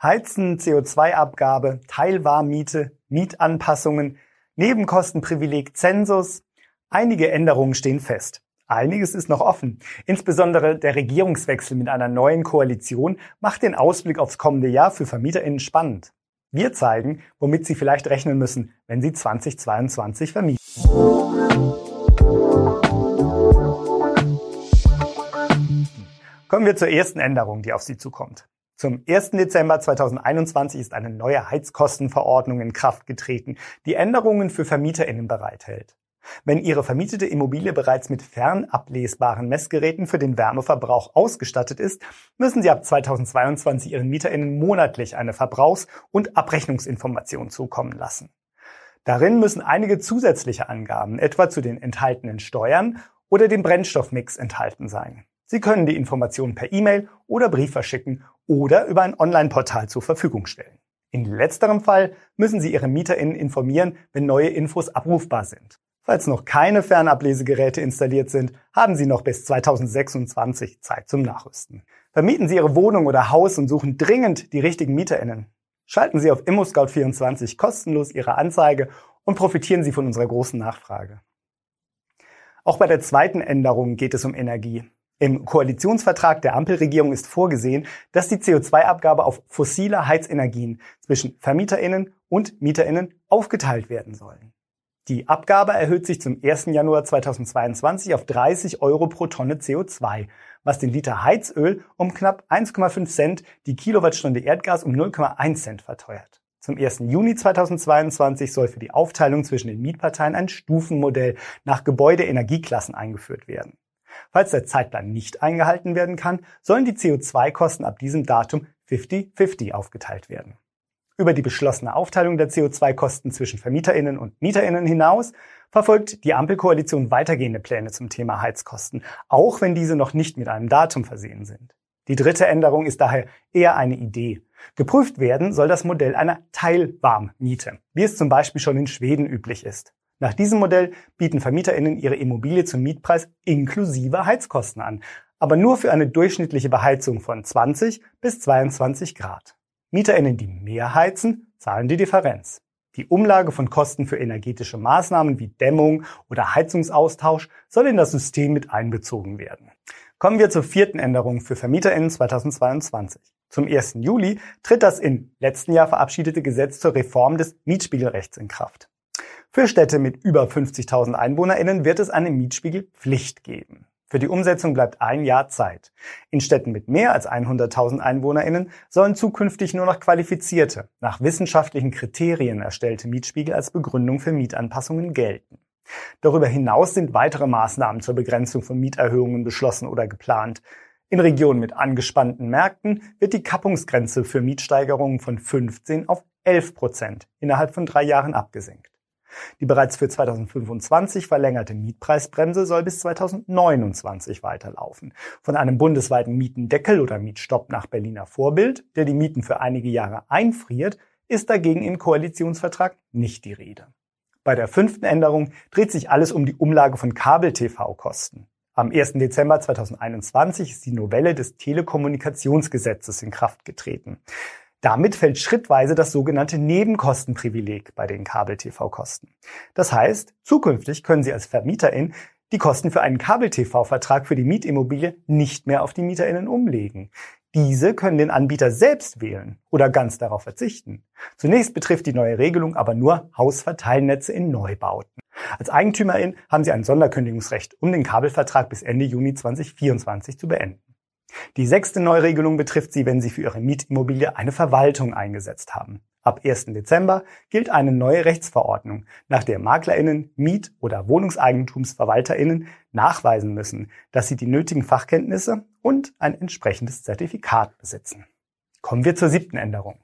Heizen, CO2-Abgabe, Teilwarmmiete, Mietanpassungen, Nebenkostenprivileg, Zensus. Einige Änderungen stehen fest. Einiges ist noch offen. Insbesondere der Regierungswechsel mit einer neuen Koalition macht den Ausblick aufs kommende Jahr für VermieterInnen spannend. Wir zeigen, womit Sie vielleicht rechnen müssen, wenn Sie 2022 vermieten. Kommen wir zur ersten Änderung, die auf Sie zukommt. Zum 1. Dezember 2021 ist eine neue Heizkostenverordnung in Kraft getreten, die Änderungen für VermieterInnen bereithält. Wenn Ihre vermietete Immobilie bereits mit fernablesbaren Messgeräten für den Wärmeverbrauch ausgestattet ist, müssen Sie ab 2022 Ihren MieterInnen monatlich eine Verbrauchs- und Abrechnungsinformation zukommen lassen. Darin müssen einige zusätzliche Angaben, etwa zu den enthaltenen Steuern oder dem Brennstoffmix enthalten sein. Sie können die Informationen per E-Mail oder Brief verschicken oder über ein Online-Portal zur Verfügung stellen. In letzterem Fall müssen Sie Ihre MieterInnen informieren, wenn neue Infos abrufbar sind. Falls noch keine Fernablesegeräte installiert sind, haben Sie noch bis 2026 Zeit zum Nachrüsten. Vermieten Sie Ihre Wohnung oder Haus und suchen dringend die richtigen MieterInnen. Schalten Sie auf ImmoScout24 kostenlos Ihre Anzeige und profitieren Sie von unserer großen Nachfrage. Auch bei der zweiten Änderung geht es um Energie. Im Koalitionsvertrag der Ampelregierung ist vorgesehen, dass die CO2-Abgabe auf fossile Heizenergien zwischen Vermieterinnen und Mieterinnen aufgeteilt werden sollen. Die Abgabe erhöht sich zum 1. Januar 2022 auf 30 Euro pro Tonne CO2, was den Liter Heizöl um knapp 1,5 Cent, die Kilowattstunde Erdgas um 0,1 Cent verteuert. Zum 1. Juni 2022 soll für die Aufteilung zwischen den Mietparteien ein Stufenmodell nach Gebäudeenergieklassen eingeführt werden. Falls der Zeitplan nicht eingehalten werden kann, sollen die CO2-Kosten ab diesem Datum 50-50 aufgeteilt werden. Über die beschlossene Aufteilung der CO2-Kosten zwischen Vermieterinnen und Mieterinnen hinaus verfolgt die Ampelkoalition weitergehende Pläne zum Thema Heizkosten, auch wenn diese noch nicht mit einem Datum versehen sind. Die dritte Änderung ist daher eher eine Idee. Geprüft werden soll das Modell einer Teilwarmmiete, wie es zum Beispiel schon in Schweden üblich ist. Nach diesem Modell bieten VermieterInnen ihre Immobilie zum Mietpreis inklusive Heizkosten an, aber nur für eine durchschnittliche Beheizung von 20 bis 22 Grad. MieterInnen, die mehr heizen, zahlen die Differenz. Die Umlage von Kosten für energetische Maßnahmen wie Dämmung oder Heizungsaustausch soll in das System mit einbezogen werden. Kommen wir zur vierten Änderung für VermieterInnen 2022. Zum 1. Juli tritt das im letzten Jahr verabschiedete Gesetz zur Reform des Mietspiegelrechts in Kraft. Für Städte mit über 50.000 EinwohnerInnen wird es eine Mietspiegelpflicht geben. Für die Umsetzung bleibt ein Jahr Zeit. In Städten mit mehr als 100.000 EinwohnerInnen sollen zukünftig nur noch qualifizierte, nach wissenschaftlichen Kriterien erstellte Mietspiegel als Begründung für Mietanpassungen gelten. Darüber hinaus sind weitere Maßnahmen zur Begrenzung von Mieterhöhungen beschlossen oder geplant. In Regionen mit angespannten Märkten wird die Kappungsgrenze für Mietsteigerungen von 15 auf 11 Prozent innerhalb von drei Jahren abgesenkt. Die bereits für 2025 verlängerte Mietpreisbremse soll bis 2029 weiterlaufen. Von einem bundesweiten Mietendeckel oder Mietstopp nach Berliner Vorbild, der die Mieten für einige Jahre einfriert, ist dagegen im Koalitionsvertrag nicht die Rede. Bei der fünften Änderung dreht sich alles um die Umlage von Kabel-TV-Kosten. Am 1. Dezember 2021 ist die Novelle des Telekommunikationsgesetzes in Kraft getreten. Damit fällt schrittweise das sogenannte Nebenkostenprivileg bei den Kabel-TV-Kosten. Das heißt, zukünftig können Sie als Vermieterin die Kosten für einen Kabel-TV-Vertrag für die Mietimmobilie nicht mehr auf die MieterInnen umlegen. Diese können den Anbieter selbst wählen oder ganz darauf verzichten. Zunächst betrifft die neue Regelung aber nur Hausverteilnetze in Neubauten. Als Eigentümerin haben Sie ein Sonderkündigungsrecht, um den Kabelvertrag bis Ende Juni 2024 zu beenden. Die sechste Neuregelung betrifft Sie, wenn Sie für Ihre Mietimmobilie eine Verwaltung eingesetzt haben. Ab 1. Dezember gilt eine neue Rechtsverordnung, nach der MaklerInnen, Miet- oder WohnungseigentumsverwalterInnen nachweisen müssen, dass sie die nötigen Fachkenntnisse und ein entsprechendes Zertifikat besitzen. Kommen wir zur siebten Änderung.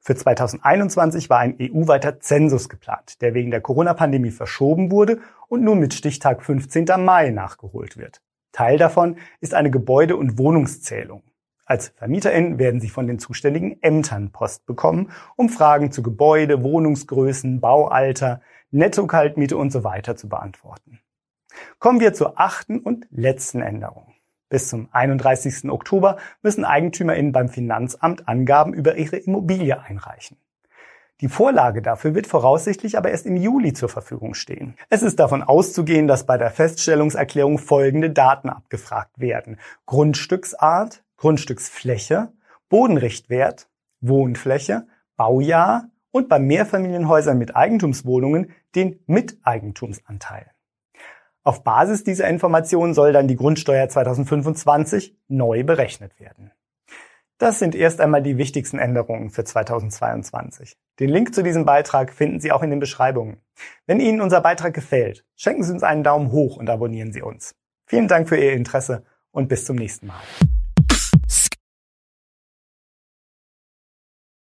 Für 2021 war ein EU-weiter Zensus geplant, der wegen der Corona-Pandemie verschoben wurde und nun mit Stichtag 15. Mai nachgeholt wird. Teil davon ist eine Gebäude- und Wohnungszählung. Als VermieterInnen werden Sie von den zuständigen Ämtern Post bekommen, um Fragen zu Gebäude, Wohnungsgrößen, Baualter, Netto-Kaltmiete und so weiter zu beantworten. Kommen wir zur achten und letzten Änderung. Bis zum 31. Oktober müssen EigentümerInnen beim Finanzamt Angaben über ihre Immobilie einreichen. Die Vorlage dafür wird voraussichtlich aber erst im Juli zur Verfügung stehen. Es ist davon auszugehen, dass bei der Feststellungserklärung folgende Daten abgefragt werden. Grundstücksart, Grundstücksfläche, Bodenrichtwert, Wohnfläche, Baujahr und bei Mehrfamilienhäusern mit Eigentumswohnungen den Miteigentumsanteil. Auf Basis dieser Informationen soll dann die Grundsteuer 2025 neu berechnet werden. Das sind erst einmal die wichtigsten Änderungen für 2022. Den Link zu diesem Beitrag finden Sie auch in den Beschreibungen. Wenn Ihnen unser Beitrag gefällt, schenken Sie uns einen Daumen hoch und abonnieren Sie uns. Vielen Dank für Ihr Interesse und bis zum nächsten Mal.